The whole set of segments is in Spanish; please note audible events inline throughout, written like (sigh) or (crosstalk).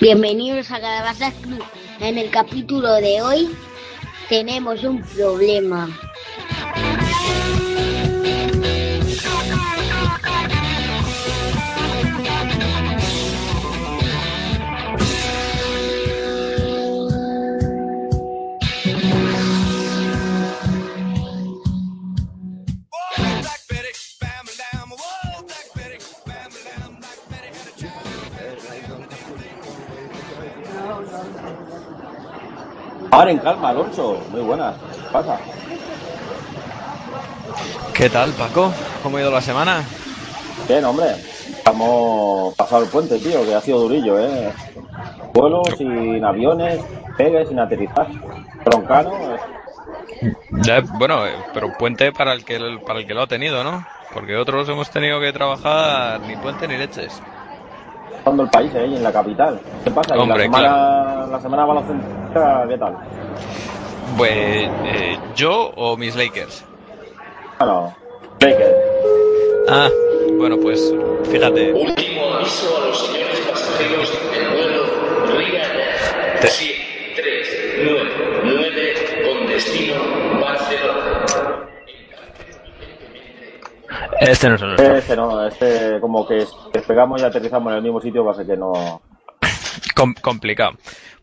Bienvenidos a Calabazas Club. En el capítulo de hoy tenemos un problema. Ahora en calma, Alonso. Muy buenas. ¿Qué pasa? ¿Qué tal, Paco? ¿Cómo ha ido la semana? Bien, hombre. Estamos pasado el puente, tío, que ha sido durillo, ¿eh? Vuelos sin aviones, pegues sin aterrizar. Broncano. eh. Ya, bueno, eh, pero puente para el que para el que lo ha tenido, ¿no? Porque otros hemos tenido que trabajar ni puente ni leches. Cuando el país, ¿eh? Y en la capital. ¿Qué pasa? ¿Y Hombre, la semana, la semana ¿qué tal? Pues eh, yo o mis Lakers. Bueno, Lakers. Ah, bueno, pues fíjate. Último aviso a los señores pasajeros del vuelo Ryanair Te- 7399 con destino Barcelona. Este no es el nuestro. Este no, este como que despegamos y aterrizamos en el mismo sitio, va a ser que no... Com- complicado.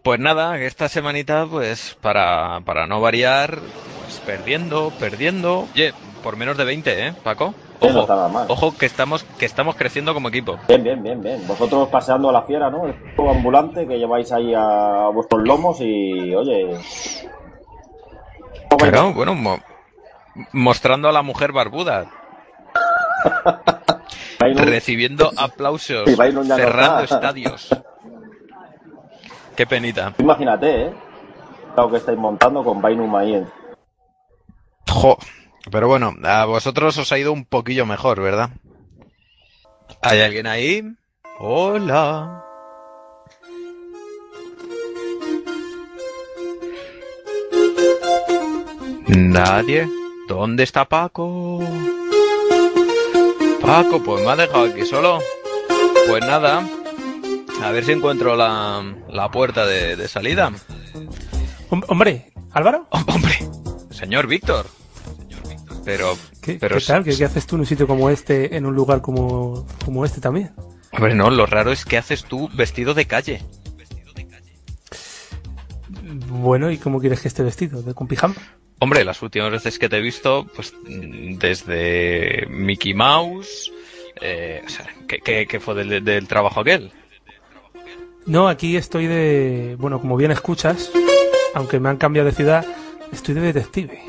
Pues nada, esta semanita, pues para, para no variar, pues perdiendo, perdiendo. Oye, por menos de 20, ¿eh, Paco? No Ojo, ojo que estamos, que estamos creciendo como equipo. Bien, bien, bien, bien. Vosotros paseando a la fiera, ¿no? Es todo ambulante que lleváis ahí a vuestros lomos y, oye... Claro, bueno, mo- mostrando a la mujer barbuda, (laughs) recibiendo aplausos, cerrando estadios. (laughs) Qué penita. Imagínate, ¿eh? Lo que estáis montando con Bainum ahí. Jo, pero bueno, a vosotros os ha ido un poquillo mejor, ¿verdad? ¿Hay alguien ahí? Hola. Nadie. ¿Dónde está Paco? Paco, pues me ha dejado aquí solo. Pues nada. A ver si encuentro la, la puerta de, de salida. Hom- Hombre, Álvaro, (laughs) Hombre, señor Víctor. Pero, ¿qué, pero qué tal? ¿Qué, qué haces tú en un sitio como este, en un lugar como, como este también? Hombre, no, lo raro es que haces tú vestido de calle. Bueno, ¿y cómo quieres que esté vestido? ¿De con pijama? Hombre, las últimas veces que te he visto, pues desde Mickey Mouse, eh, o sea, ¿qué, qué- qué fue del, del trabajo aquel? No, aquí estoy de... Bueno, como bien escuchas, aunque me han cambiado de ciudad, estoy de detective.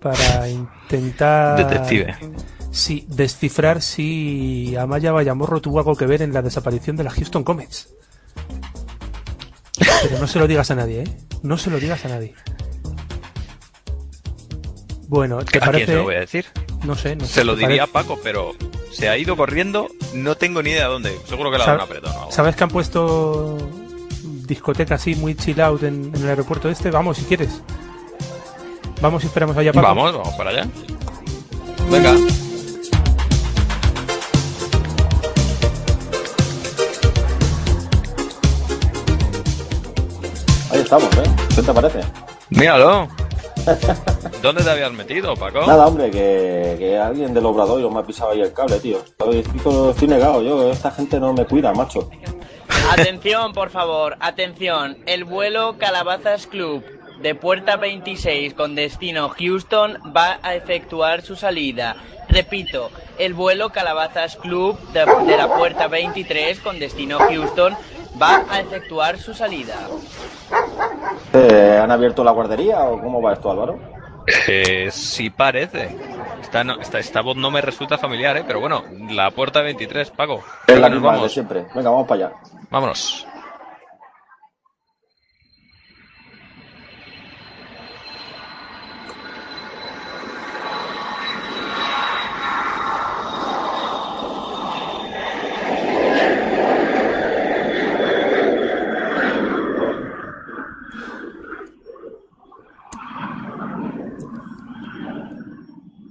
Para intentar... Detective. Sí, descifrar si Amaya Bayamorro tuvo algo que ver en la desaparición de la Houston Comets. Pero no se lo digas a nadie, ¿eh? No se lo digas a nadie. Bueno, ¿te ¿A quién parece? se lo voy a decir? No sé, no sé. Se lo ¿te diría a parece? Paco, pero se ha ido corriendo, no tengo ni idea de dónde. Seguro que le ha dado un Sa- apretón o algo. ¿Sabes que han puesto discoteca así muy chill out en, en el aeropuerto este? Vamos, si quieres. Vamos y esperamos allá, Paco. Vamos, vamos para allá. Venga. Ahí estamos, ¿eh? ¿Qué te parece? Míralo. (laughs) ¿Dónde te habías metido, Paco? Nada, hombre, que, que alguien del obrador me ha pisado ahí el cable, tío. Estoy, negado, yo. Esta gente no me cuida, macho. Atención, por favor, atención. El vuelo Calabazas Club de puerta 26 con destino Houston va a efectuar su salida. Repito, el vuelo Calabazas Club de, de la puerta 23 con destino Houston va a efectuar su salida. Eh, ¿Han abierto la guardería o cómo va esto, Álvaro? Eh, sí parece. Esta, no- esta, esta voz no me resulta familiar, ¿eh? Pero bueno, la puerta 23, Paco. Es la misma de vamos. siempre. Venga, vamos para allá. Vámonos.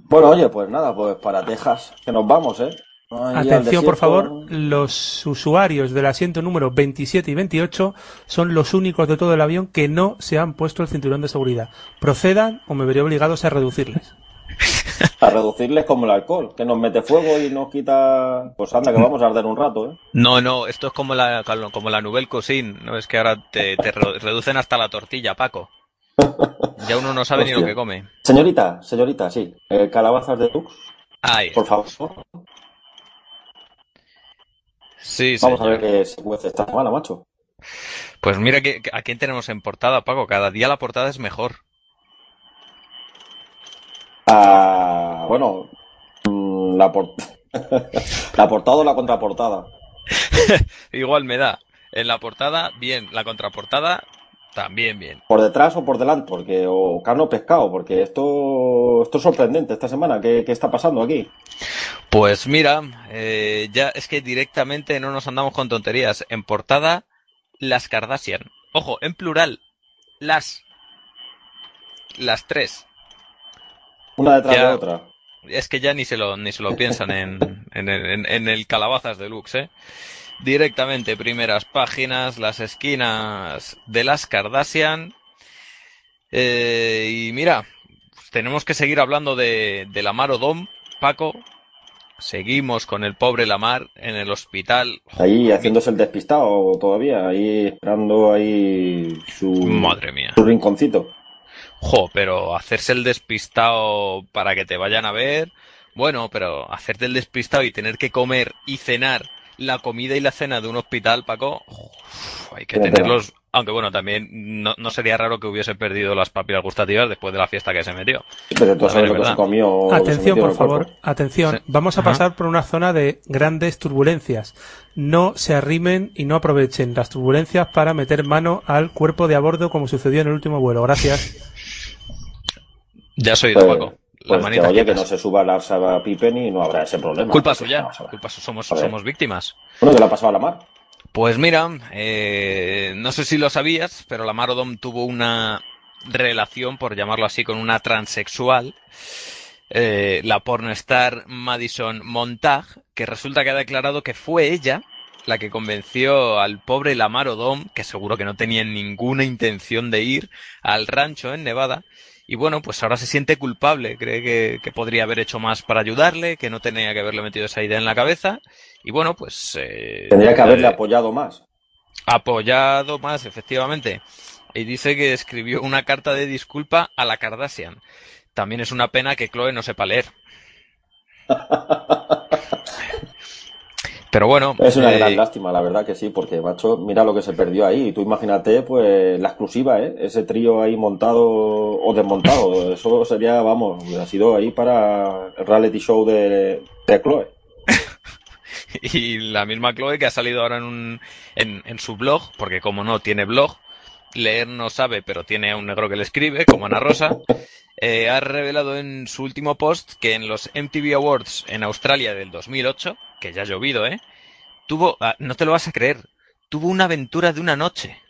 Bueno, oye, pues nada, pues para Texas, que nos vamos, ¿eh? Ahí Atención, por favor, los usuarios del asiento número 27 y 28 son los únicos de todo el avión que no se han puesto el cinturón de seguridad. Procedan o me veré obligados a reducirles. (laughs) (laughs) A reducirles como el alcohol, que nos mete fuego y nos quita... Pues anda, que vamos a arder un rato, ¿eh? No, no, esto es como la, como la Nouvelle Cuisine, ¿no? Es que ahora te, te re- reducen hasta la tortilla, Paco. Ya uno no sabe ni lo que come. Señorita, señorita, sí. Eh, calabazas de Tux, Ay, por favor. sí, Vamos a ver qué se cuece esta semana, macho. Pues mira que, que- a quién tenemos en portada, Paco. Cada día la portada es mejor. Ah, bueno, mm, la, por- (laughs) la portada o la contraportada. (laughs) Igual me da. En la portada, bien. La contraportada, también bien. ¿Por detrás o por delante? Porque, o carne o pescado, porque esto, esto es sorprendente esta semana. ¿Qué, qué está pasando aquí? Pues mira, eh, ya es que directamente no nos andamos con tonterías. En portada, las Kardashian. Ojo, en plural, las. Las tres. Una detrás Ya. de otra. Es que ya ni se lo, ni se lo piensan en, en, el- en- en el Calabazas Deluxe, ¿eh? Directamente, primeras páginas, las esquinas de las Kardashian. Eh, y mira, pues tenemos que seguir hablando de, de Lamar Odom, Paco. Seguimos con el pobre Lamar en el hospital. Ahí haciéndose el despistado todavía, ahí esperando ahí su, Madre mía. su rinconcito. Jo, pero hacerse el despistado para que te vayan a ver, bueno, pero hacerte el despistado y tener que comer y cenar la comida y la cena de un hospital, Paco, uf, hay que tenerlos, aunque bueno, también no, no sería raro que hubiese perdido las papilas gustativas después de la fiesta que se metió. Pero tú A sabes ver, lo que ¿verdad? se comió. o lo que se Atención, por favor, cuerpo. atención. Sí. Vamos a Ajá. pasar por una zona de grandes turbulencias. No se arrimen y no aprovechen las turbulencias para meter mano al cuerpo de a bordo como sucedió en el último vuelo. Gracias. Ya has oído, Pues, que, oye, que no se suba la Saba Pippen y no habrá ese problema. Culpa suya, a culpa su- somos, A somos víctimas. Bueno, ¿qué le ha pasado a la mar? Pues mira, eh, no sé si lo sabías, pero la Odom tuvo una relación, por llamarlo así, con una transexual, eh, la pornostar Madison Montag, que resulta que ha declarado que fue ella la que convenció al pobre Lamar Odom, que seguro que no tenía ninguna intención de ir al rancho en Nevada, y bueno, pues ahora se siente culpable, cree que, que podría haber hecho más para ayudarle, que no tenía que haberle metido esa idea en la cabeza, y bueno, pues... eh, Tendría que haberle eh, apoyado más. apoyado más, efectivamente. Y dice que escribió una carta de disculpa a la Kardashian. También es una pena que Chloe no sepa leer. (laughs) Pero bueno, Es una eh, gran lástima, la verdad que sí, porque, macho, mira lo que se perdió ahí. Y tú imagínate, pues, la exclusiva, ¿eh? Ese trío ahí montado o desmontado. (laughs) Eso sería, vamos, ha sido ahí para el reality show de, de Chloe. (laughs) y la misma Chloe que ha salido ahora en, un, en, en su blog, porque como no tiene blog, leer no sabe, pero tiene a un negro que le escribe, como Ana Rosa, eh, ha revelado en su último post que en los MTV Awards en Australia del 2008, que ya ha llovido, ¿eh? Tuvo, ah, no te lo vas a creer, tuvo una aventura de una noche.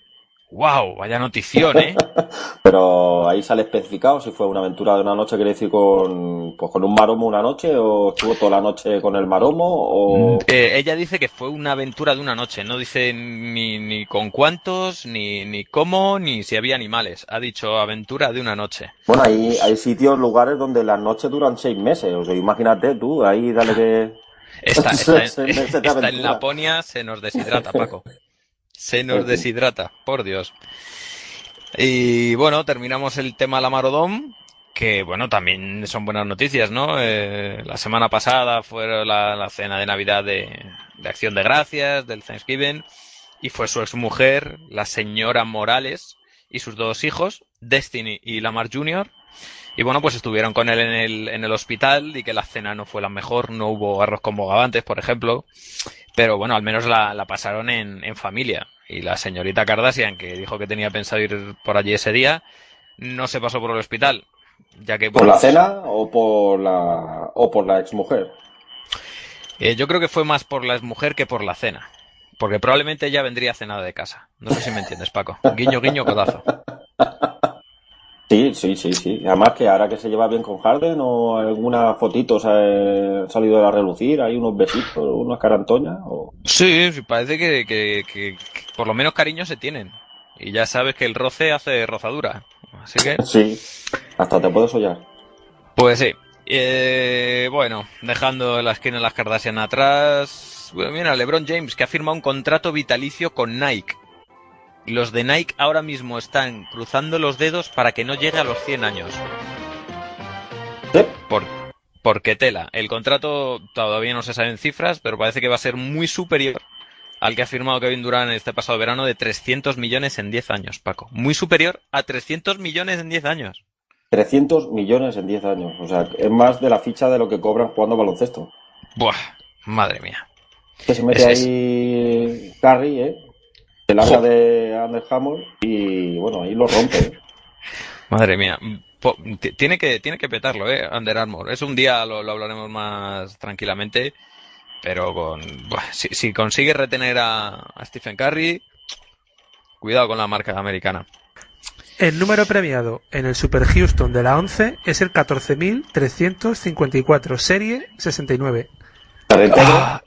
¡Wow! Vaya notición, ¿eh? (laughs) Pero ahí sale especificado si fue una aventura de una noche, quiere decir con, pues, con un maromo una noche, o estuvo toda la noche con el maromo, o... Eh, ella dice que fue una aventura de una noche, no dice ni, ni con cuántos, ni, ni cómo, ni si había animales. Ha dicho aventura de una noche. Bueno, ahí hay sitios, lugares donde las noches duran seis meses. O sea, imagínate tú, ahí dale que... Esta, (laughs) esta, en- esta en. Laponia se nos deshidrata, Paco. (laughs) Se nos deshidrata, por Dios. Y bueno, terminamos el tema Lamarodón, que bueno, también son buenas noticias, ¿no? Eh, la semana pasada fue la, la cena de Navidad de, de Acción de Gracias, del Thanksgiving, y fue su exmujer, la señora Morales, y sus dos hijos, Destiny y Lamar Jr. Y bueno, pues estuvieron con él en el, en el hospital y que la cena no fue la mejor, no hubo arroz con bogavantes, por ejemplo, pero bueno, al menos la, la pasaron en, en familia. Y la señorita Kardashian, que dijo que tenía pensado ir por allí ese día, no se pasó por el hospital, ya que... ¿Por la cena o por la, o por la exmujer? Eh, yo creo que fue más por la mujer que por la cena. Porque probablemente ella vendría cenada de casa. No sé si me entiendes, Paco. (laughs) Guiño, guiño, codazo. Sí, sí, sí, sí. Además que ahora que se lleva bien con Harden o alguna fotito se ha salido de la relucir, hay unos besitos, unas carantoñas. O... Sí, sí, parece que, que, que, que por lo menos cariño se tienen. Y ya sabes que el roce hace rozadura. Así que... Sí, hasta te puedes hollar. Pues sí. Eh, bueno, dejando la esquina de las Kardashian atrás. Bueno, mira, LeBron James, que ha firmado un contrato vitalicio con Nike. Los de Nike ahora mismo están cruzando los dedos para que no llegue a los 100 años. Por, porque tela. El contrato todavía no se saben cifras, pero parece que va a ser muy superior al que ha firmado Kevin Durant este pasado verano de 300 millones en 10 años, Paco. Muy superior a 300 millones en 10 años. 300 millones en 10 años. O sea, es más de la ficha de lo que cobran jugando baloncesto. Buah, madre mía. Que se mete Es- ahí Curry, ¿eh? Se larga de Under Hammer y bueno, ahí lo rompe. Madre mía. Tiene que, tiene que petarlo, eh, Under Armour. Es un día, lo, lo hablaremos más tranquilamente, pero con, si, si consigue retener a, a Stephen Curry, cuidado con la marca americana. El número premiado en el Super Houston de la 11 es el 14.354, serie 69. ¿Te reintegro? Ah,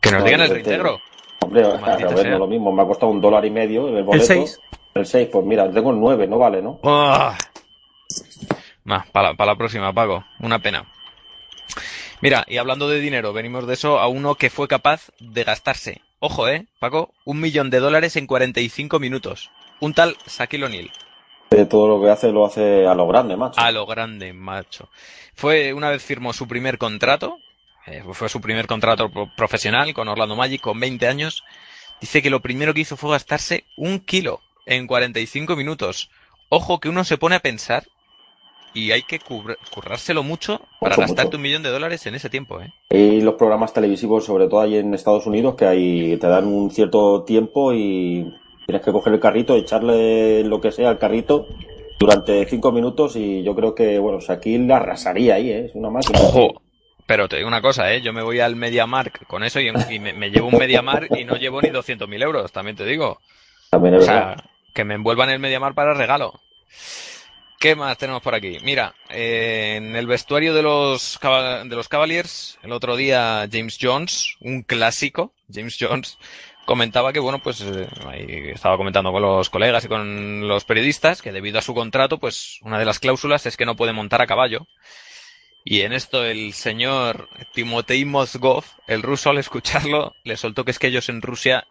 que nos No, digan el reintegro. Hombre, maldita a ver, sea. no lo mismo. Me ha costado un dólar y medio en el boleto. seis. El 6, pues mira, tengo el 9, no vale, ¿no? Ah. para la próxima, Paco. Una pena. Mira, y hablando de dinero, venimos de eso a uno que fue capaz de gastarse, ojo, eh, Paco, un millón de dólares en 45 minutos. Un tal Shaquille O'Neal. Eh, todo lo que hace lo hace a lo grande, macho. A lo grande, macho. Fue una vez firmó su primer contrato, eh, fue su primer contrato pro- profesional con Orlando Magic con 20 años. Dice que lo primero que hizo fue gastarse un kilo en 45 minutos. Ojo que uno se pone a pensar y hay que currárselo mucho para Mucho, gastarte mucho. un millón de dólares en ese tiempo, ¿eh? Y los programas televisivos, sobre todo ahí en Estados Unidos, que ahí te dan un cierto tiempo y tienes que coger el carrito, echarle lo que sea al carrito durante cinco minutos y yo creo que, bueno, Shaquille la arrasaría ahí, ¿eh? Es una máquina. Ojo. Pero te digo una cosa, ¿eh? Yo me voy al MediaMark con eso y, y me, me llevo un MediaMark y no llevo ni 200.000 euros, también te digo. También O sea, que me envuelvan el Mediamar para regalo. ¿Qué más tenemos por aquí? Mira, eh, en el vestuario de los, de los Cavaliers, el otro día James Jones, un clásico, James Jones, comentaba que, bueno, pues eh, ahí estaba comentando con los colegas y con los periodistas que debido a su contrato, pues una de las cláusulas es que no puede montar a caballo. Y en esto el señor Timotei Mozgov, el ruso, al escucharlo, le soltó que es que ellos en Rusia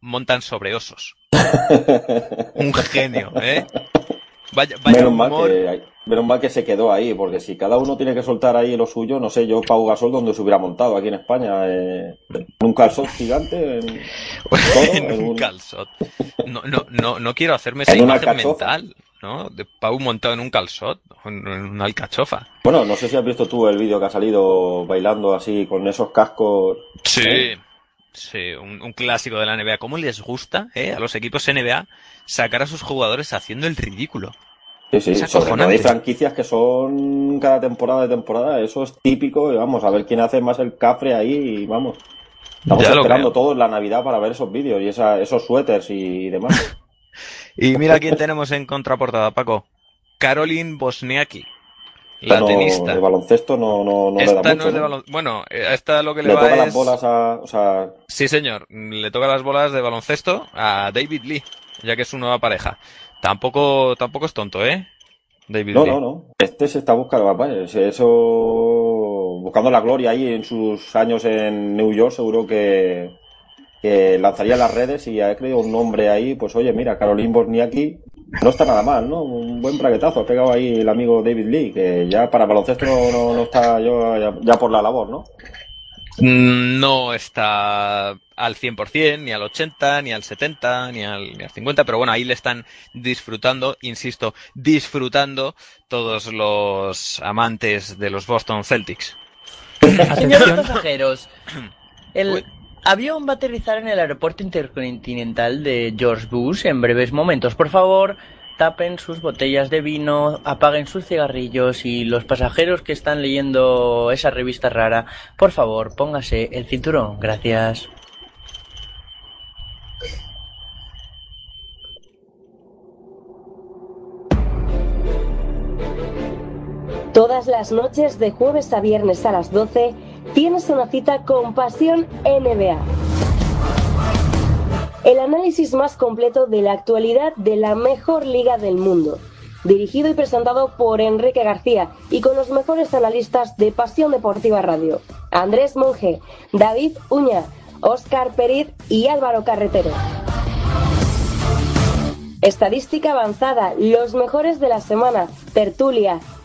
montan sobre osos. (laughs) Un genio, ¿eh? Vaya, vaya Menos mal, que, menos mal que se quedó ahí, porque si cada uno tiene que soltar ahí lo suyo, no sé yo, Pau Gasol, donde se hubiera montado aquí en España, eh, (laughs) en un calzón gigante, en, todo, en en un un- calzot. No, no, no, no quiero hacerme esa imagen mental, ¿no? De Pau montado en un calzot, en, una alcachofa. Bueno, no sé si has visto tú el vídeo que ha salido bailando así con esos cascos. Sí. ¿Eh? Sí, un, un clásico de la NBA. ¿Cómo les gusta, eh, a los equipos NBA sacar a sus jugadores haciendo el ridículo? Sí, sí, Es sobre todo hay franquicias que son cada temporada de temporada, eso es típico, y vamos a ver quién hace más el cafre ahí, y vamos. Estamos Ya esperando todos la Navidad para ver esos vídeos y esa, esos suéteres y demás. (laughs) Y mira quién tenemos en contraportada, Paco. Caroline Bosniaki, la No, tenista. De baloncesto no, no, no le da Esta mucho. no es de ¿no? balon- Bueno, eh, esta lo que le, Le va toca es... las bolas a. O sea, Sí, señor. Le toca las bolas de baloncesto a David Lee, ya que es su nueva pareja. Tampoco, tampoco es tonto, ¿eh? David no, Lee. no, no. Este se está buscando, papá, eso. Buscando la gloria ahí en sus años en New York, seguro que, que lanzaría las redes y ha creado un nombre ahí. Pues oye, mira, Caroline Bosniaki no está nada mal, ¿no? Un buen braguetazo. Ha pegado ahí el amigo David Lee, que ya para baloncesto no, está yo ya, ya por la labor, ¿no? Mm, No está al 100%, ni al 80, ni al 70, ni al, ni al 50, pero bueno, ahí le están disfrutando, insisto, disfrutando todos los amantes de los Boston Celtics. Señores Atención. pasajeros, el avión va a aterrizar en el aeropuerto intercontinental de George Bush en breves momentos. Por favor, tapen sus botellas de vino, apaguen sus cigarrillos y los pasajeros que están leyendo esa revista rara, por favor, póngase el cinturón. Gracias. Todas las noches de jueves a viernes a las 12 tienes una cita con Pasión NBA. El análisis más completo de la actualidad de la mejor liga del mundo. Dirigido y presentado por Enrique García y con los mejores analistas de Pasión Deportiva Radio. Andrés Monge, David Uña, Óscar Periz y Álvaro Carretero. Estadística avanzada, los mejores de la semana, tertulia,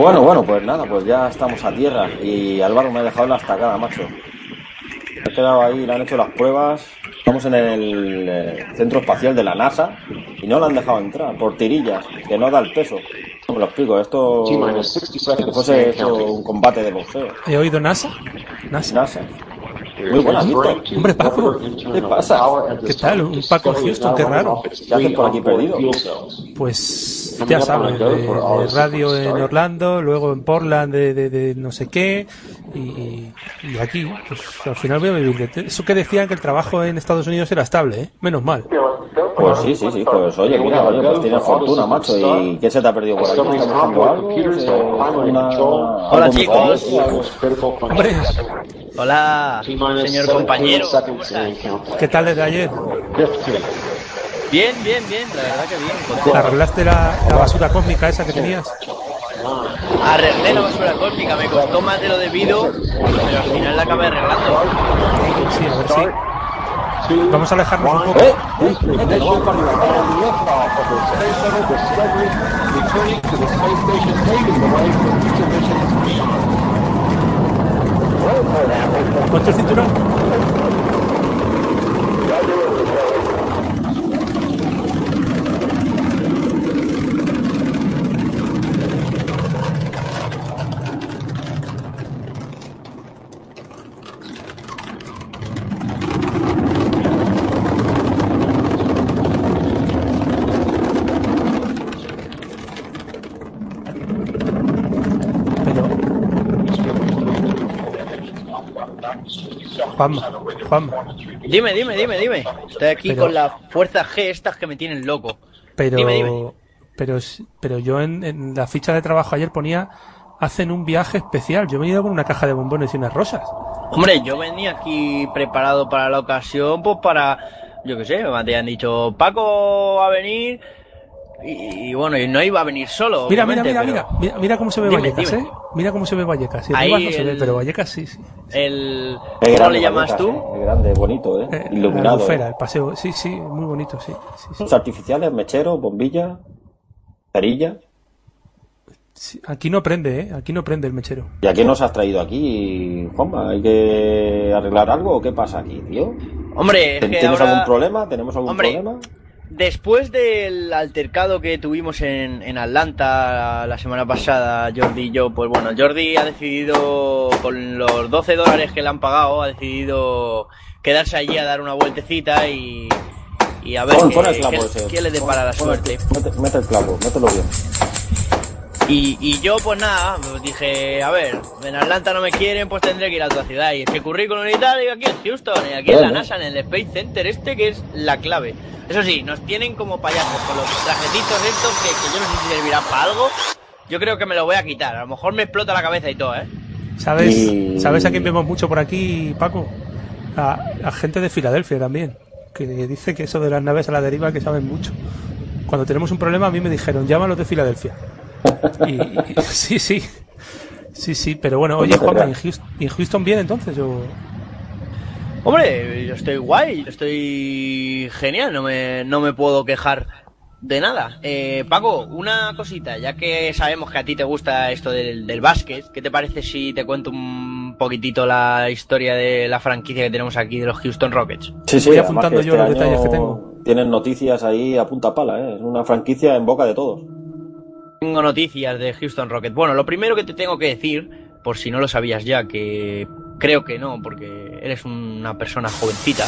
Bueno, bueno, pues nada, pues ya estamos a tierra y Álvaro me ha dejado la estacada, macho. Me he quedado ahí, le han hecho las pruebas. Estamos en el eh, centro espacial de la NASA y no la han dejado entrar por tirillas, que no da el peso. No me lo explico, esto fuese esto un combate de boxeo. ¿He oído NASA? NASA. NASA. Muy buenas, Víctor. Hombre, Paco. ¿Qué pasa? ¿Qué tal? Un Paco Houston, qué raro. ¿Qué haces por aquí perdido? Pues ya sabes, de, de radio en Orlando, luego en Portland de, de- de no sé qué, y, y aquí, pues al final voy a vivir Eso que decían que el trabajo en Estados Unidos era estable, ¿eh? Menos mal. Pues sí, sí, sí, pues oye, mira, oye, pues tienes fortuna, macho. ¿Y qué se te ha perdido por aquí? ¿Estás algo? Una- Hola, chicos. Hombre, Hola, señor compañero. ¿qué tal desde ayer? Bien, bien, bien, la verdad que bien. ¿Arreglaste la, la basura cósmica esa que tenías? Arreglé la basura cósmica, me costó más de lo debido, pero al final la acabé arreglando. Sí, a ver si. Vamos a alejarnos un poco. ¿Eh? ¿Eh? ¿Eh? Que no vamos para arriba. Ponte el cinturón. Pero Juanma, Juanma. Dime, dime, dime, dime. Estoy aquí con las fuerzas G estas que me tienen loco. Pero, dime, dime. pero, pero yo en, en la ficha de trabajo ayer ponía hacen un viaje especial. Yo he ido con una caja de bombones y unas rosas. Hombre, yo venía aquí preparado para la ocasión, pues para, yo qué sé, me habían dicho, Paco va a venir, y, y bueno, y no iba a venir solo. Mira, mira, mira, pero- mira, mira cómo se ve Dime, Vallecas, dime. ¿eh? Mira cómo se ve Vallecas. Si Ahí arriba no se ve, el- pero Vallecas sí, sí. El, ¿Cómo grande, le llamas Vallecas, tú? eh, grande, bonito, ¿eh? Eh, la Iluminado. ¿eh? el paseo, sí, sí, muy bonito, sí. sí, sí. Los artificiales, mecheros, bombillas, cerillas. Sí, Aquí no prende, ¿eh? Aquí no prende el mechero. ¿Y a qué nos has traído aquí, Juanma? ¿Hay que arreglar algo o qué pasa aquí, tío? Hombre, es que ¿Tienes ahora... algún problema? ¿Tenemos algún Hombre, problema? Después del altercado que tuvimos en, en Atlanta la semana pasada, Jordi y yo, pues bueno, Jordi ha decidido, con los 12 dólares que le han pagado, ha decidido quedarse allí a dar una vueltecita y, y a ver qué, qué- qué le depara la suerte. Mete, mete el clavo, mételo bien. Y, y yo, pues nada, pues dije, a ver, en Atlanta no me quieren, pues tendré que ir a otra ciudad. Y es que currículum y tal, y aquí en Houston, y aquí en la. NASA, en el Space Center este, que es la clave. Eso sí, nos tienen como payasos con los trajecitos estos que, que yo no sé si servirán para algo. Yo creo que me lo voy a quitar. A lo mejor me explota la cabeza y todo, ¿eh? ¿Sabes, Y- ¿Sabes a quién vemos mucho por aquí, Paco? A, a gente de Filadelfia también, que dice que eso de las naves a la deriva que saben mucho. Cuando tenemos un problema a mí me dijeron, llámalos de Filadelfia. Y, y- (laughs) sí, sí. Sí, sí, pero bueno, oye, Juanma, ¿y. Houston, y Houston bien entonces? O... Hombre, yo estoy guay, yo estoy genial, no me, no me puedo quejar de nada. Eh, Paco, una cosita, ya que sabemos que a ti te gusta esto del, del básquet, ¿qué te parece si te cuento un poquitito la historia de la franquicia que tenemos aquí de los Houston Rockets? Sí, sí, Voy apuntando yo este los detalles año que tengo. Tienen noticias ahí a punta pala, ¿eh? Es una franquicia en boca de todos. Tengo noticias de Houston Rockets. Bueno, lo primero que te tengo que decir, por si no lo sabías ya, que creo que no, porque eres una persona jovencita.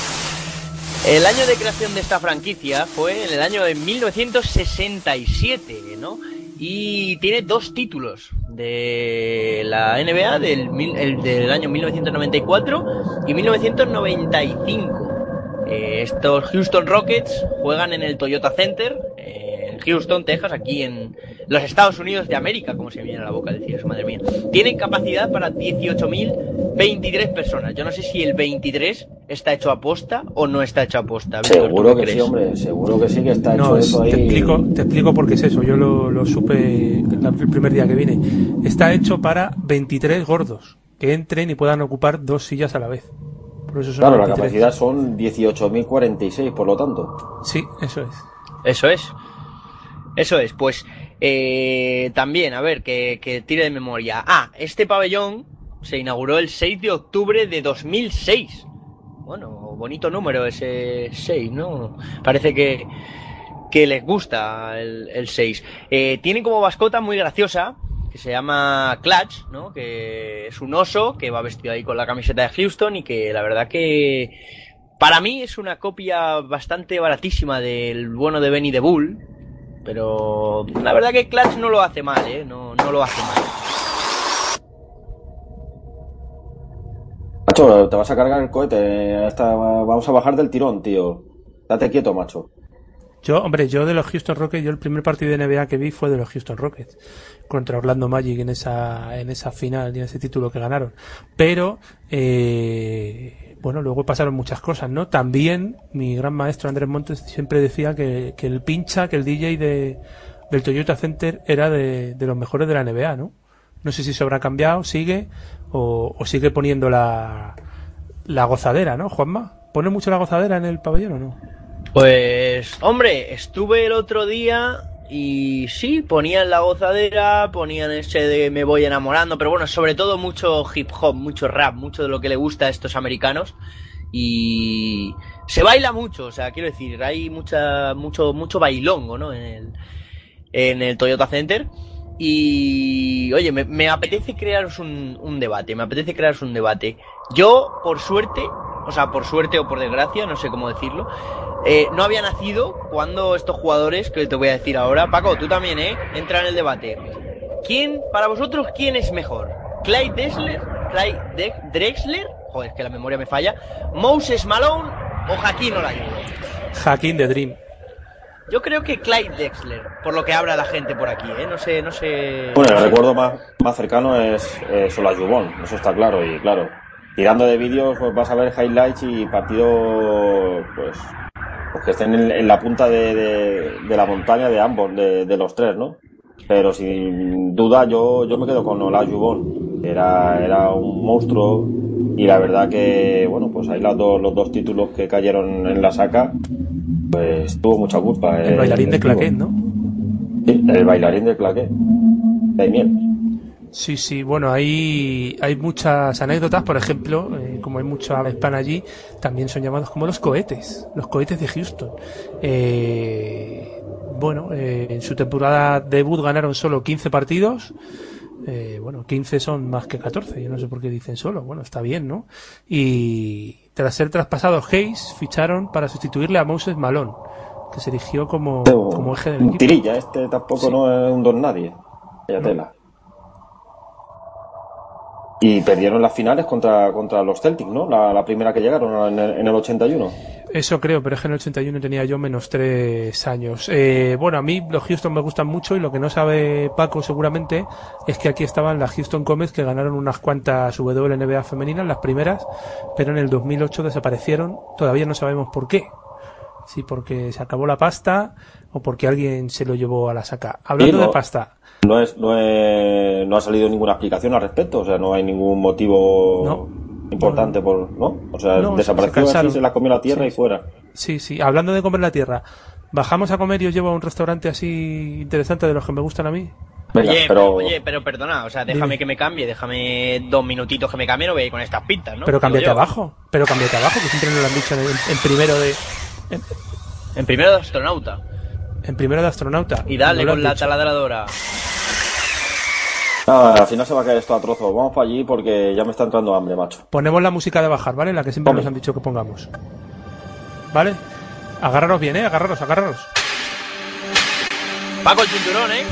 El año de creación de esta franquicia fue en el año de 1967, ¿no? Y tiene dos títulos de la NBA del, el del año 1994 y 1995. Eh, estos Houston Rockets juegan en el Toyota Center, eh, Houston, Texas, aquí en los Estados Unidos de América, como se me viene a la boca decir eso, madre mía. Tienen capacidad para 18.023 personas. Yo no sé si el 23 está hecho a posta o no está hecho a posta. Víctor, ¿tú Seguro que sí, hombre. Seguro que sí que está No, hecho es- eso ahí. te, explico, te explico por qué es eso. Yo lo, lo supe el primer día que vine. Está hecho para 23 gordos que entren y puedan ocupar dos sillas a la vez. Por eso son Claro, la 23. capacidad son 18.046, por lo tanto. Sí, eso es. Eso es. Eso es. Pues eh, también, a ver, que, que tire de memoria. Ah, este pabellón se inauguró el 6 de octubre de 2006. Bueno, bonito número ese 6, ¿no? Parece que, que les gusta el, el 6. Eh, tiene como mascota muy graciosa, que se llama Clutch, ¿no? Que es un oso que va vestido ahí con la camiseta de Houston y que la verdad que para mí es una copia bastante baratísima del bueno de Benny the Bull, pero la verdad que Clutch no lo hace mal, ¿eh? No, no lo hace mal. Macho, te vas a cargar el cohete. Hasta- Vamos a bajar del tirón, tío. Date quieto, macho. Yo, hombre, yo de los Houston Rockets, yo el primer partido de NBA que vi fue de los Houston Rockets contra Orlando Magic en esa en esa final y en ese título que ganaron. Pero eh, bueno, luego pasaron muchas cosas, ¿no? También mi gran maestro Andrés Montes siempre decía que, que el pincha, que el DJ de, del Toyota Center era de, de los mejores de la NBA, ¿no? No sé si se habrá cambiado, sigue o, o sigue poniendo la la gozadera, ¿no, Juanma? ¿Pone mucho la gozadera en el pabellón o no? Pues, hombre, estuve el otro día y sí, ponían la gozadera, ponían ese de me voy enamorando, pero bueno, sobre todo mucho hip hop, mucho rap, mucho de lo que le gusta a estos americanos y se baila mucho, o sea, quiero decir, hay mucha, mucho, mucho bailongo, ¿no? En el, en el Toyota Center. Y oye, me, apetece crearos un debate, me apetece crearos un debate. Yo, por suerte, o sea, por suerte o por desgracia, no sé cómo decirlo, eh, no había nacido cuando estos jugadores, que te voy a decir ahora, Paco, tú también, ¿eh? Entra en el debate. ¿Quién, para vosotros, quién es mejor? ¿Clyde Drexler, Clyde De- Drexler joder, es que la memoria me falla, Moses Malone o Jaquín Olajuwon. Jaquín de Dream. Yo creo que Clyde Dexler, por lo que habla la gente por aquí, ¿eh? No sé, no sé... Bueno, el recuerdo más, más cercano es Olajuwon, eso está claro, y claro, tirando de vídeos pues vas a ver highlights y partidos pues, pues que estén en, en la punta de, de, de, la montaña de ambos, de, de, los tres, ¿no? Pero sin duda yo, yo me quedo con Olajuwon, era, era un monstruo y la verdad que, bueno, pues ahí los dos, los dos títulos que cayeron en la saca, pues tuvo mucha culpa. El, eh, bailarín de Claquet, ¿no? Sí, el bailarín de Claquet. De miel. Sí, sí, bueno, hay, hay muchas anécdotas, por ejemplo, eh, como hay mucha habla hispana allí, también son llamados como los cohetes, los cohetes de Houston. Eh, bueno, eh, en su temporada debut ganaron solo 15 partidos, eh, bueno, 15 son más que 14, yo no sé por qué dicen solo, bueno, está bien, ¿no? Y tras ser traspasado Hayes, ficharon para sustituirle a Moses Malone, que se eligió como, Pero, como eje del un equipo. tirilla, este tampoco Sí. no es un don nadie. Vaya tela. Y perdieron las finales contra, contra los Celtics, ¿no? La, la primera que llegaron en el, en el 81. Eso creo, pero es que en el 81 tenía yo menos tres años. Eh, bueno, a mí los Houston me gustan mucho y lo que no sabe Paco seguramente es que aquí estaban las Houston Comets que ganaron unas cuantas WNBA femeninas, las primeras, pero en el 2008 desaparecieron. Todavía no sabemos por qué. Sí, porque se acabó la pasta o porque alguien se lo llevó a la saca. Hablando no. de pasta, No, es, no, es- no ha salido ninguna explicación al respecto, o sea, no hay ningún motivo importante por, ¿no? O sea, No, se desapareció cansaron. así, se la comió la tierra Sí, y fuera. Sí, sí. Hablando de comer la tierra, bajamos a comer y os llevo a un restaurante así interesante de los que me gustan a mí. Venga, oye, pero- oye, pero perdona, o sea, déjame Dime. que me cambie, déjame dos minutitos que me cambie, no voy a ir con estas pintas, ¿no? Pero cámbiate abajo. Pero cámbiate abajo, que siempre nos lo han dicho en, en primero de. En, En primero de astronauta. en primero de astronauta. Y dale con la dicho. taladradora. Nada, al final se va a caer esto a trozos. Vamos para allí porque ya me está entrando hambre, macho. Ponemos la música de bajar, ¿vale? La que siempre Hombre. nos han dicho que pongamos. ¿Vale? Agarraros bien, ¿eh? Agarraros, agarraros. Paco el cinturón, ¿eh?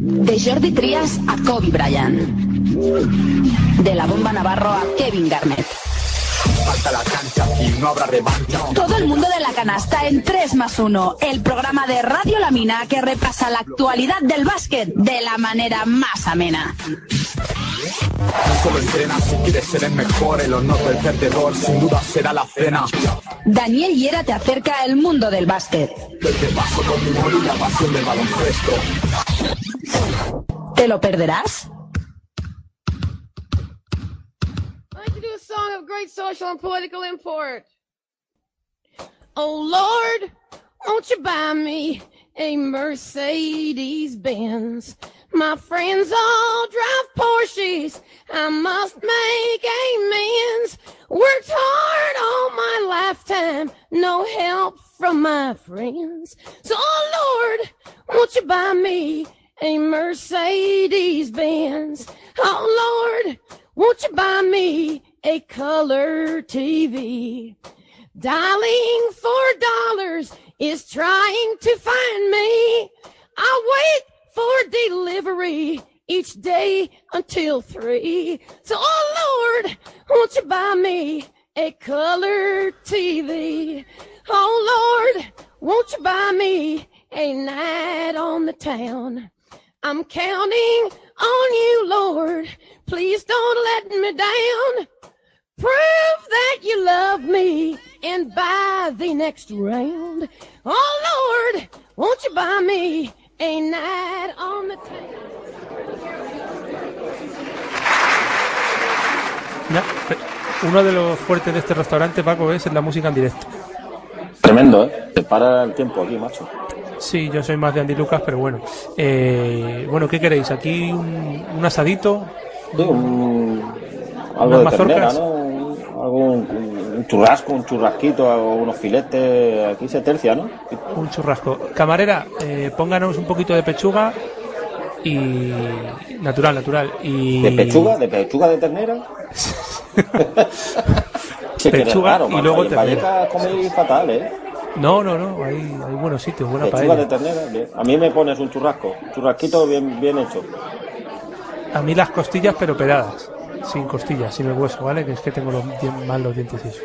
De Jordi Trias a Kobe Bryant. De la bomba Navarro a Kevin Garnett. Falta la cancha y no habrá revancha. Todo el mundo de la canasta en 3 más 1, el programa de Radio La Mina que repasa la actualidad del básquet de la manera más amena. Solo entrena si quieres ser el mejor, el honor del perdedor sin duda será la cena. Daniel Hiera te acerca al mundo del básquet. Del que paso con mi y la pasión del baloncesto. ¿Te lo perderás? Song of great social and political import. Oh Lord, won't you buy me a Mercedes Benz? My friends all drive Porsches. I must make amends. Worked hard all my lifetime, no help from my friends. So, oh Lord, won't you buy me a Mercedes Benz? Oh Lord, won't you buy me a color TV? Dialing for dollars is trying to find me. I wait for delivery each day until three. So, oh Lord, won't you buy me a color TV? Oh Lord, won't you buy me a night on the town? I'm counting on you, Lord. Please don't let me down. Prove that you love me and buy the next round. Oh Lord, won't you buy me a night on the town? Uno de los fuertes de este restaurante, Paco, es la música en directo. Tremendo, ¿eh? Te para el tiempo aquí, macho. Sí, yo soy más de Andy Lucas, pero bueno. Eh, bueno, ¿qué queréis? ¿Aquí un, un asadito? Sí, un, algo ¿Unas de mazorcas? ternera, ¿no? Un- Algún un churrasco, un churrasquito, o unos filetes. Aquí se tercia, ¿no? Un churrasco. Camarera, eh, pónganos un poquito de pechuga y... Natural, natural. Y... ¿De pechuga? ¿De pechuga de ternera? (laughs) (laughs) Pechuga raro, y luego ternera. Fatal, ¿eh? No, no, no, hay, hay buenos sitios, buena paella. de ternera, bien. A mí me pones un churrasco, churrasquito bien, bien hecho. A mí las costillas, pero peladas. Sin costillas, sin el hueso, ¿vale? Que es que tengo los, mal los dientes y eso.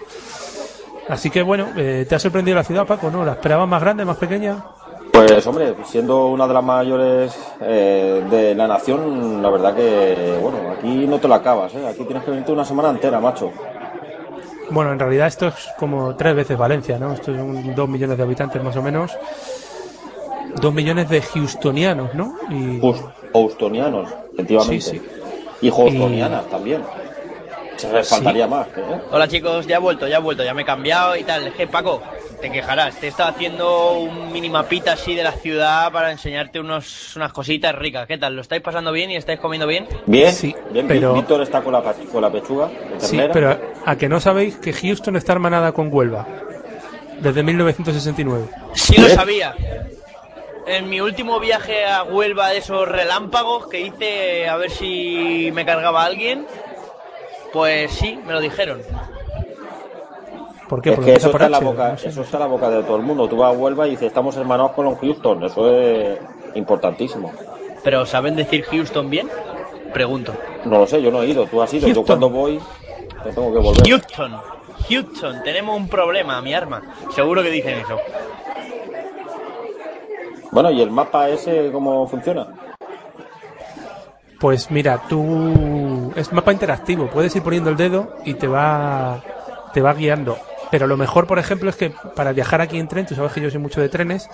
Así que bueno, eh, ¿te ha sorprendido la ciudad, Paco? ¿No? ¿La esperabas más grande, más pequeña? Pues hombre, siendo una de las mayores eh, de la nación, la verdad que, bueno, aquí no te la acabas, ¿eh? Aquí tienes que venirte una semana entera, macho. Bueno, en realidad esto es como tres veces Valencia, ¿no? Esto son dos millones de habitantes más o menos. Dos millones de houstonianos, ¿no? Y Houstonianos, efectivamente. Sí, sí. Y houstonianas también. Se les faltaría más, ¿eh? Hola chicos, ya he vuelto, ya he vuelto, ya me he cambiado y tal. Es que Paco, te quejarás, te he estado haciendo un minimapita así de la ciudad para enseñarte unos, unas cositas ricas. ¿Qué tal? ¿Lo estáis pasando bien y estáis comiendo bien? Bien, Sí, bien. pero- Víctor está con la, con la pechuga de Sí, pero a que no sabéis que Houston está hermanada con Huelva desde 1969. Sí lo sabía. En mi último viaje a Huelva de esos relámpagos que hice a ver si me cargaba alguien, pues sí, me lo dijeron. ¿Por qué? Es Porque que eso por está, en la H, boca, no sé. eso está en la boca de todo el mundo. Tú vas a Huelva y dices, estamos hermanados con los Houston. Eso es importantísimo. ¿Pero saben decir Houston bien? Pregunto. No lo sé, yo no he ido. Tú has ido. Yo Houston. cuando voy, te tengo que volver. Houston, Houston, tenemos un problema, mi arma. Seguro que dicen eso. Bueno, ¿y el mapa ese cómo funciona? Pues mira, tú es mapa interactivo, puedes ir poniendo el dedo y te va te va guiando. Pero lo mejor, por ejemplo, es que para viajar aquí en tren, tú sabes que yo soy mucho de trenes,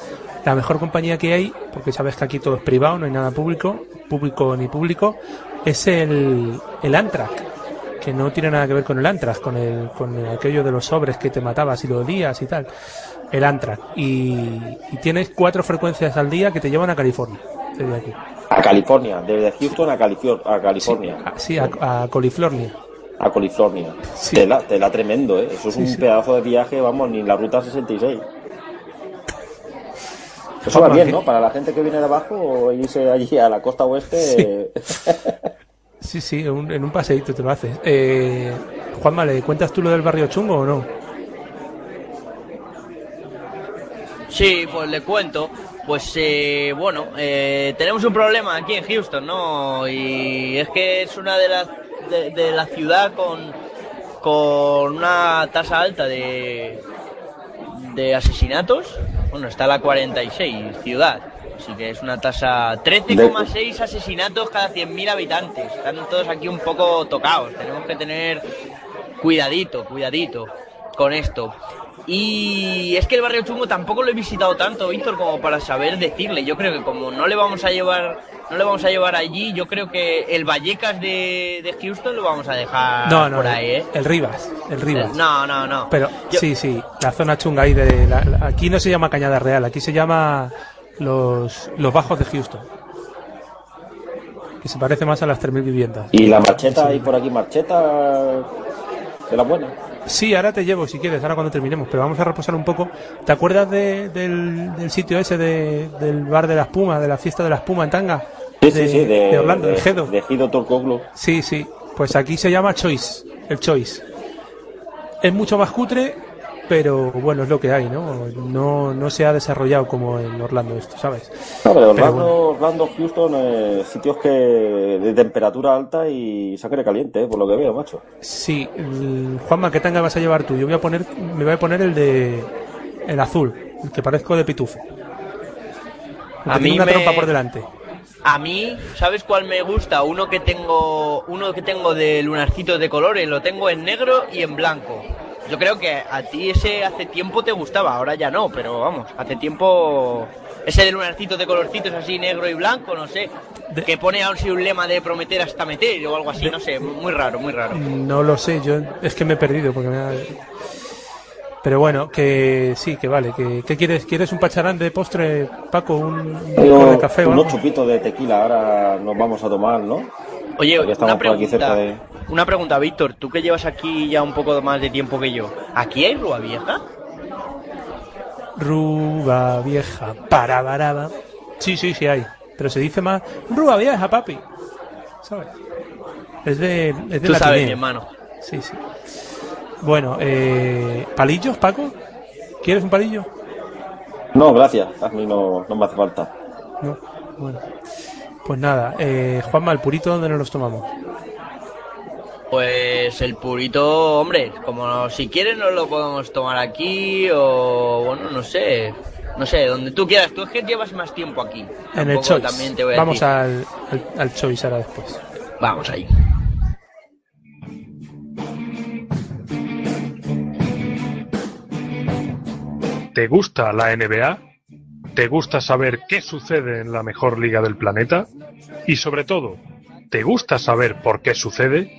la mejor compañía que hay, porque sabes que aquí todo es privado, no hay nada público, público ni público, es el, el Amtrak, que no tiene nada que ver con el Amtrak, con el, con el- aquello de los sobres que te matabas y lo días y tal. El Amtrak. Y, y tienes cuatro frecuencias al día que te llevan a California, desde aquí. A California, desde Houston a California. Sí, a, a California. A California. Tela, tela tremendo, ¿eh? Eso es Sí, un sí. pedazo de viaje, vamos, ni la ruta 66. (laughs) Eso va bien, que- ¿no? Para la gente que viene de abajo o irse allí a la costa oeste. eh, (laughs) Sí, sí, en un, en un paseíto te lo haces. Eh, Juanma, ¿le cuentas tú lo del barrio chungo o no? Sí, pues le cuento. Pues eh, bueno, eh, tenemos un problema aquí en Houston, ¿no? Y es que es una de las de, la ciudad con, con una tasa alta de, de asesinatos. Bueno, está la 46 ciudad, así que es una tasa 13,6 asesinatos cada 100.000 habitantes. Están todos aquí un poco tocados. Tenemos que tener cuidadito, cuidadito con esto. Y es que el barrio chungo tampoco lo he visitado tanto, Víctor, como para saber decirle. Yo creo que como no le vamos a llevar, no le vamos a llevar allí, yo creo que el Vallecas de, de Houston lo vamos a dejar no, no, por ahí, ¿eh? el Rivas, el Rivas. No, no, no. Pero Yo- sí, sí, la zona chunga ahí de... la- la- aquí no se llama Cañada Real, aquí se llama los, los Bajos de Houston. Que se parece más a las 3.000 viviendas. y la marcheta, hay por aquí marcheta de la buena. Sí, ahora te llevo si quieres, ahora cuando terminemos, pero vamos a reposar un poco. ¿Te acuerdas de- del, del sitio ese de- del bar de la espuma, de la fiesta de la espuma en Tanga? Sí, sí, sí, de, Orlando, de, Gedo. de Gido Torcoglu. Sí, sí. Pues aquí se llama Choice, el Choice. Es mucho más cutre, pero bueno, es lo que hay, ¿no? No, no se ha desarrollado como en Orlando esto, ¿sabes? No, pero Pero Orlando, Orlando, Houston, eh, sitios que de temperatura alta y sangre caliente, eh, por lo que veo, macho. Sí, el- Juanma, ¿qué tanga vas a llevar tú? Yo voy a poner, me voy a poner el de el azul, el que parezco de pitufo. El A que tiene mí una me- trompa por delante. A mí, ¿sabes cuál me gusta? Uno que tengo, uno que tengo de lunarcitos de colores, lo tengo en negro y en blanco. Yo creo que a ti ese hace tiempo te gustaba, ahora ya no, pero vamos, hace tiempo ese de lunarcitos de colorcitos así negro y blanco, no sé, que pone así un lema de prometer hasta meter o algo así, no sé, muy raro, muy raro. No lo sé, yo es que me he perdido porque me ha- Pero bueno, que sí, que vale. Que, ¿Qué quieres? ¿Quieres un pacharán de postre, Paco? ¿Un, un licor de café o unos algo? chupitos de tequila ahora nos vamos a tomar, ¿no? Oye, estamos una por aquí cerca pregunta, de... una pregunta, Víctor, tú que llevas aquí ya un poco más de tiempo que yo, ¿aquí hay Rúa Vieja? Ruba vieja, para baraba. Sí, sí, sí hay. Pero se dice más Ruba vieja, papi. ¿Sabes? Es de, es de Tú sabes, mi hermano. Sí, sí. Bueno, eh, ¿palillos, Paco? ¿Quieres un palillo? No, gracias. A mí no, no me hace falta. No, bueno. Pues nada, eh, Juanma, ¿el purito dónde nos los tomamos? Pues el purito, hombre, como si quieres nos lo podemos tomar aquí o, bueno, no sé, no sé, donde tú quieras. Tú es que llevas más tiempo aquí. En el Choice. También te voy a Vamos decir. al, al, al Choice ahora después. Vamos ahí. ¿Te gusta la NBA? ¿Te gusta saber qué sucede en la mejor liga del planeta? Y sobre todo, ¿te gusta saber por qué sucede?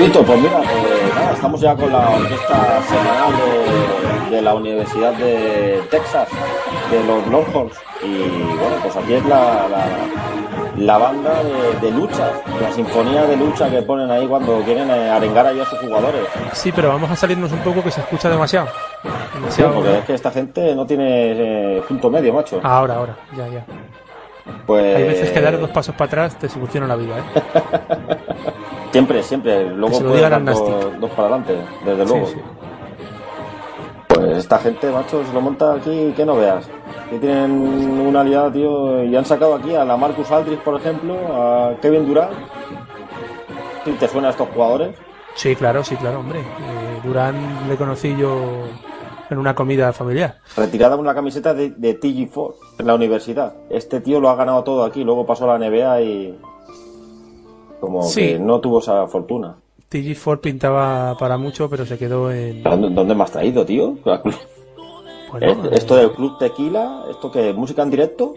Pues mira, nada, estamos ya con la orquesta semanal de, de la Universidad de Texas, de los Longhorns. Y bueno, pues aquí es la, la, la banda de, de lucha, la sinfonía de lucha que ponen ahí cuando quieren eh, arengar ahí a sus jugadores. Sí, pero vamos a salirnos un poco que se escucha demasiado. Sí, Demasiado. porque es que esta gente no tiene eh, punto medio, macho. Ahora, ahora, ya, ya. Pues Hay veces que dar dos pasos para atrás te soluciona la vida, ¿eh? (laughs) siempre, siempre. Luego dar dos, para adelante, desde luego. sí. Pues esta gente, macho, se lo monta aquí que no veas. Que tienen una aliada, tío, y han sacado aquí a la Marcus Aldridge, por ejemplo, a Kevin Durant. ¿Sí ¿Te suena a estos jugadores? Sí, claro, sí, claro, hombre. Eh, Durán le conocí yo en una comida familiar. Retirada una camiseta de, de TG4 en la universidad. Este tío lo ha ganado todo aquí, luego pasó a la NBA y. Como Sí. que no tuvo esa fortuna. TG4 pintaba para mucho, pero se quedó en. ¿Dónde, me has traído, tío? Bueno, ¿Eh? ¿Esto del Club Tequila? ¿Esto que música en directo?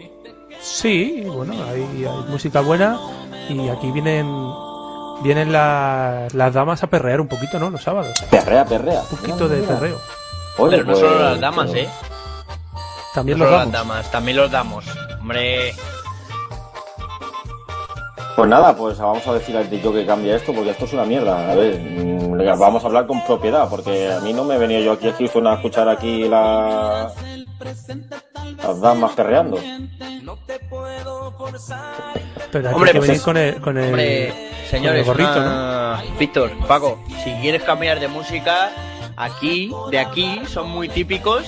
Sí, bueno, hay, hay música buena y aquí vienen vienen la- las damas a perrear un poquito, ¿no? Los sábados. Perrea, perrea. Un poquito de perreo. Oye, Pero no pues, solo las damas, pero- ¿eh? También no los solo damos. las damas, también los damos. Hombre, Pues nada, pues vamos a decir al tío que cambie esto porque esto es una mierda. A ver, mm, vamos a hablar con propiedad porque a mí no me he venido yo aquí a Houston a escuchar aquí la... las damas perreando. Pero Hombre, que pues venir es- con el, con el, hombre, con señores, el gorrito, ¿no? Víctor, Paco, si quieres cambiar de música, aquí, de aquí, son muy típicos,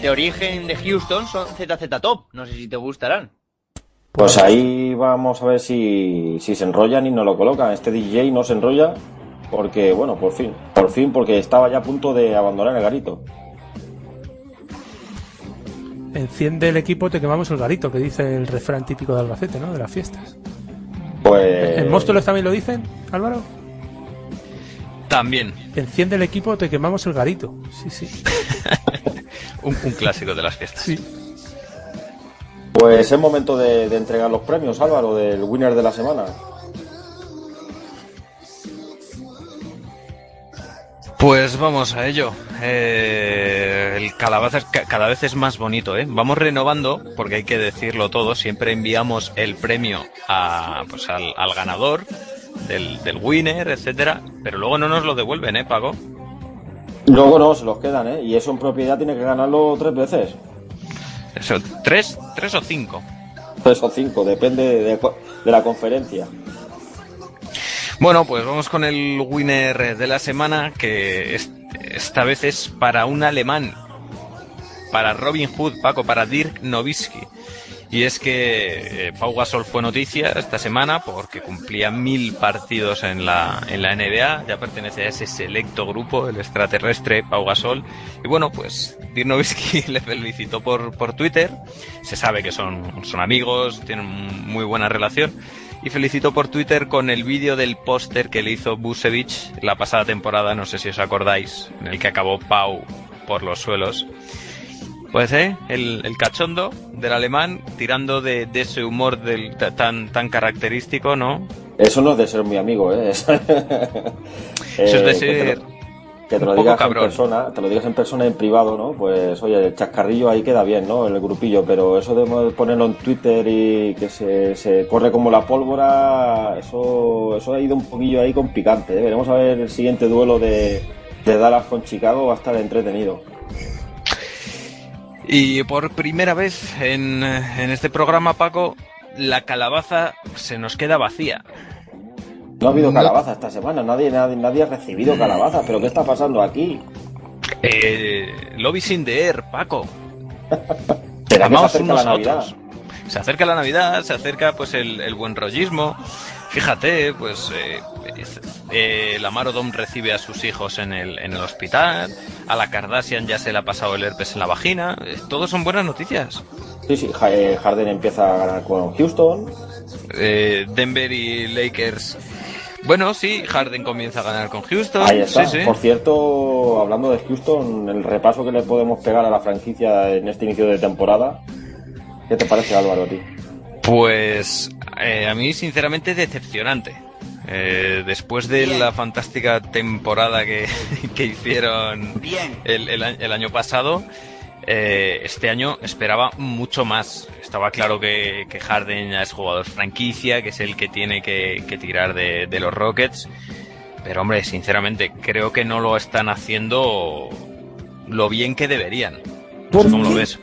de origen de Houston, son ZZ Top. No sé si te gustarán. Pues ahí vamos a ver si, si se enrollan y no lo colocan. Este DJ no se enrolla porque, bueno, por fin. Por fin, porque estaba ya a punto de abandonar el garito. Enciende el equipo, te quemamos el garito, que dice el refrán típico de Albacete, ¿no? De las fiestas. Pues... ¿En Móstoles también lo dicen, Álvaro? También. Enciende el equipo, te quemamos el garito. Sí, sí. (laughs) Un, un clásico de las fiestas. Pues es momento de, de entregar los premios, Álvaro, del winner de la semana. Pues vamos a ello. Eh, el calabaza cada vez es más bonito, ¿eh? Vamos renovando, porque hay que decirlo todo. Siempre enviamos el premio a, pues al, al ganador del, del winner, etcétera, pero luego no nos lo devuelven, ¿eh, Pago? Luego no, se los quedan, ¿eh? Y eso en propiedad tiene que ganarlo tres veces. Eso, tres, tres o cinco. Tres o cinco, depende de, de la conferencia. Bueno, pues vamos con el winner de la semana, que es- esta vez es para un alemán, para Robin Hood, Paco, para Dirk Nowitzki. Y es que eh, Pau Gasol fue noticia esta semana porque cumplía mil partidos en la, en la NBA, ya pertenece a ese selecto grupo, el extraterrestre Pau Gasol. Y bueno, pues Dirk Nowitzki (laughs) le felicitó por, por Twitter, se sabe que son, son amigos, tienen muy buena relación. y felicitó por Twitter con el vídeo del póster que le hizo Busevich la pasada temporada, no sé si os acordáis, en el que acabó Pau por los suelos. Pues eh, el, el cachondo del alemán tirando de, de ese humor del, tan, tan característico, ¿no? Eso no es de ser mi amigo, ¿eh? (laughs) Eso es de Eh, ser que te lo digas en persona, te lo digas en persona en privado, ¿no? Pues oye, el chascarrillo ahí queda bien, ¿no? En el grupillo, pero eso de ponerlo en Twitter y que se, se corre como la pólvora, eso, eso ha ido un poquillo ahí con picante, ¿eh? Veremos a ver el siguiente duelo de, de Dallas con Chicago, va a estar entretenido. Y por primera vez en, en este programa, Paco, la calabaza se nos queda vacía. No ha habido calabaza esta semana, nadie, nadie, nadie ha recibido calabaza, pero ¿qué está pasando aquí? Eh, Lobby sin Air, Paco. (laughs) ¿Será que se Amamos acerca unos la a Navidad? otros. Se acerca la Navidad, se acerca pues el, el buen rollismo. Fíjate, pues eh, eh, la Marodom recibe a sus hijos en el, en el hospital, a la Kardashian ya se le ha pasado el herpes en la vagina. Eh, Todos son buenas noticias. Sí, sí, eh, Harden empieza a ganar con Houston. Eh, Denver y Lakers. Bueno, sí, Harden comienza a ganar con Houston. Ahí está. Sí, sí. Por cierto, hablando de Houston, el repaso que le podemos pegar a la franquicia en este inicio de temporada. ¿Qué te parece, Álvaro, a ti? Pues eh, a mí, sinceramente, decepcionante. Eh, después de la fantástica temporada que, (laughs) que hicieron el, el año pasado, eh, este año esperaba mucho más. Estaba claro que, que Harden ya es jugador franquicia, que es el que tiene que, que tirar de, de los Rockets. Pero hombre, sinceramente, creo que no lo están haciendo lo bien que deberían. No sé ¿Cómo lo ves?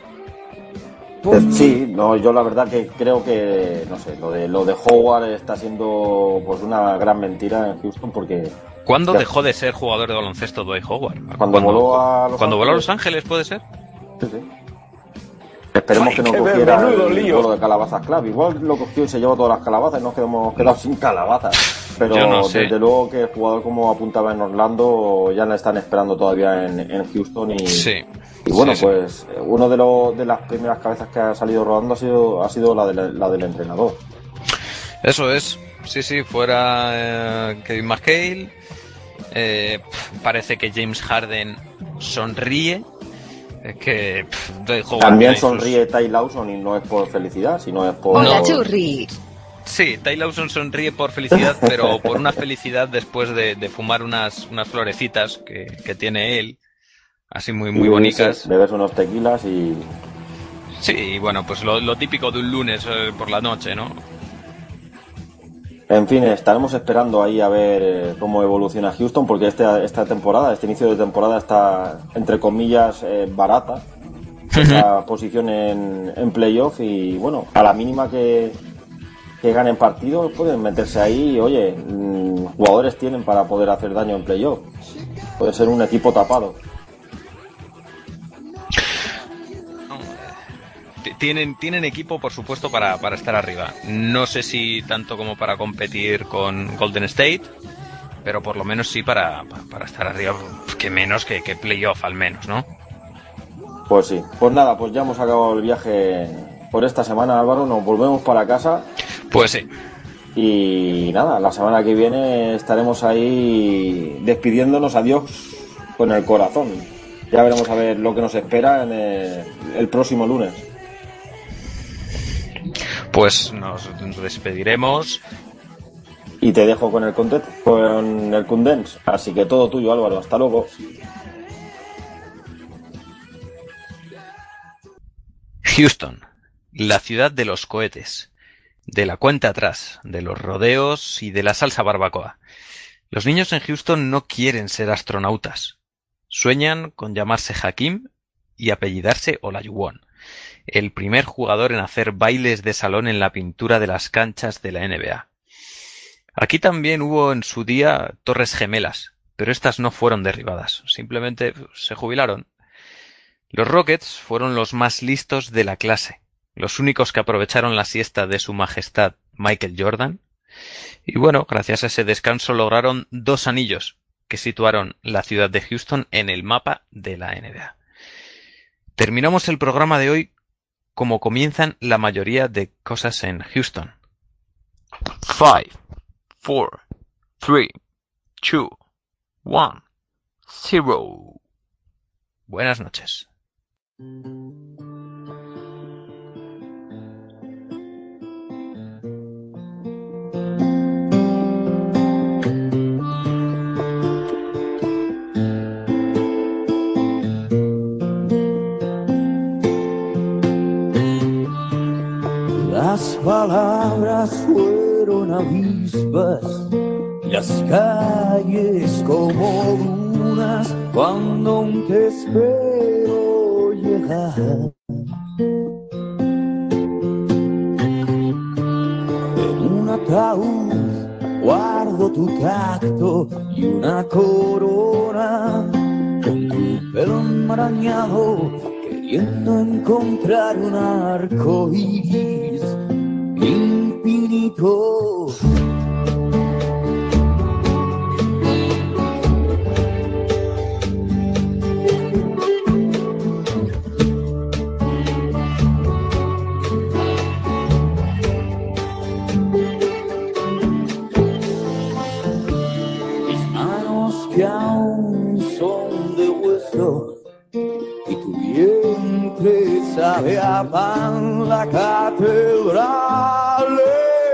Eh, Sí, no, yo la verdad que creo que, no sé, lo de, lo de Howard está siendo pues una gran mentira en Houston porque ¿Cuándo Ya. dejó de ser jugador de baloncesto Dwight Howard? Cuando voló a Los cuando voló a Ángeles. Los Ángeles, ¿puede ser? esperemos Ay, que no cogiera el lío. de calabazas clave. Igual lo cogió y se llevó todas las calabazas y nos quedamos quedado sin calabazas. Pero Yo no sé. desde luego que el jugador como apuntaba en Orlando ya le están esperando todavía en, en Houston y, Sí. Y bueno, Sí, sí. pues eh, uno de, los de las primeras cabezas que ha salido rodando ha sido, ha sido la, de- la del entrenador. Eso es. Sí, sí, fuera eh, Kevin McHale. Eh, parece que James Harden sonríe. Es que También sus- sonríe Ty Lawson y no es por felicidad, sino es por... Hola, Churri. Sí, Ty Lawson sonríe por felicidad, pero por una felicidad después de, de fumar unas, unas florecitas que, que tiene él. Así muy, muy y bonitas. Bebes unos tequilas y... Sí, y bueno, pues lo, lo típico de un lunes eh, por la noche, ¿no? En fin, estaremos esperando ahí a ver eh, cómo evoluciona Houston, porque este, esta temporada, este inicio de temporada está, entre comillas, eh, barata. (laughs) Esa posición en, en playoff y, bueno, a la mínima que, que ganen partidos pueden meterse ahí y, oye, mm, jugadores tienen para poder hacer daño en playoff. Puede ser un equipo tapado. Tienen, tienen equipo, por supuesto, para, para estar arriba. No sé si tanto como para competir con Golden State, pero por lo menos sí para, pa- para estar arriba, que menos que, que playoff al menos, ¿no? Pues sí. Pues nada, pues ya hemos acabado el viaje por esta semana, Álvaro. Nos volvemos para casa. Pues sí. Y nada, la semana que viene estaremos ahí despidiéndonos. Adiós con el corazón. Ya veremos a ver lo que nos espera en el, el próximo lunes. Pues nos despediremos. Y te dejo con el content, con el Condens. Así que todo tuyo, Álvaro. Hasta luego. Houston, la ciudad de los cohetes, de la cuenta atrás, de los rodeos y de la salsa barbacoa. Los niños en Houston no quieren ser astronautas. Sueñan con llamarse Hakim y apellidarse Olajuwon, el primer jugador en hacer bailes de salón en la pintura de las canchas de la NBA. Aquí también hubo en su día torres gemelas, pero estas no fueron derribadas, simplemente se jubilaron. Los Rockets fueron los más listos de la clase, los únicos que aprovecharon la siesta de su majestad Michael Jordan. Y bueno, gracias a ese descanso lograron dos anillos que situaron la ciudad de Houston en el mapa de la NBA. Terminamos el programa de hoy como comienzan la mayoría de cosas en Houston. 5, 4, 3, 2, 1, 0. Buenas noches. Las palabras fueron avispas, las calles como dunas cuando aún te espero llegar. En un ataúd guardo tu tacto y una corona con tu pelo enmarañado queriendo encontrar un arco iris infinito. Vientre sabe a pan, la catedral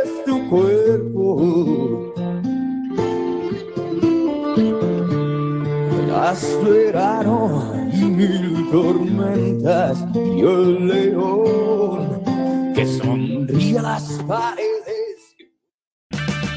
es tu cuerpo. Y mil tormentas y el león que sonríe a las paredes.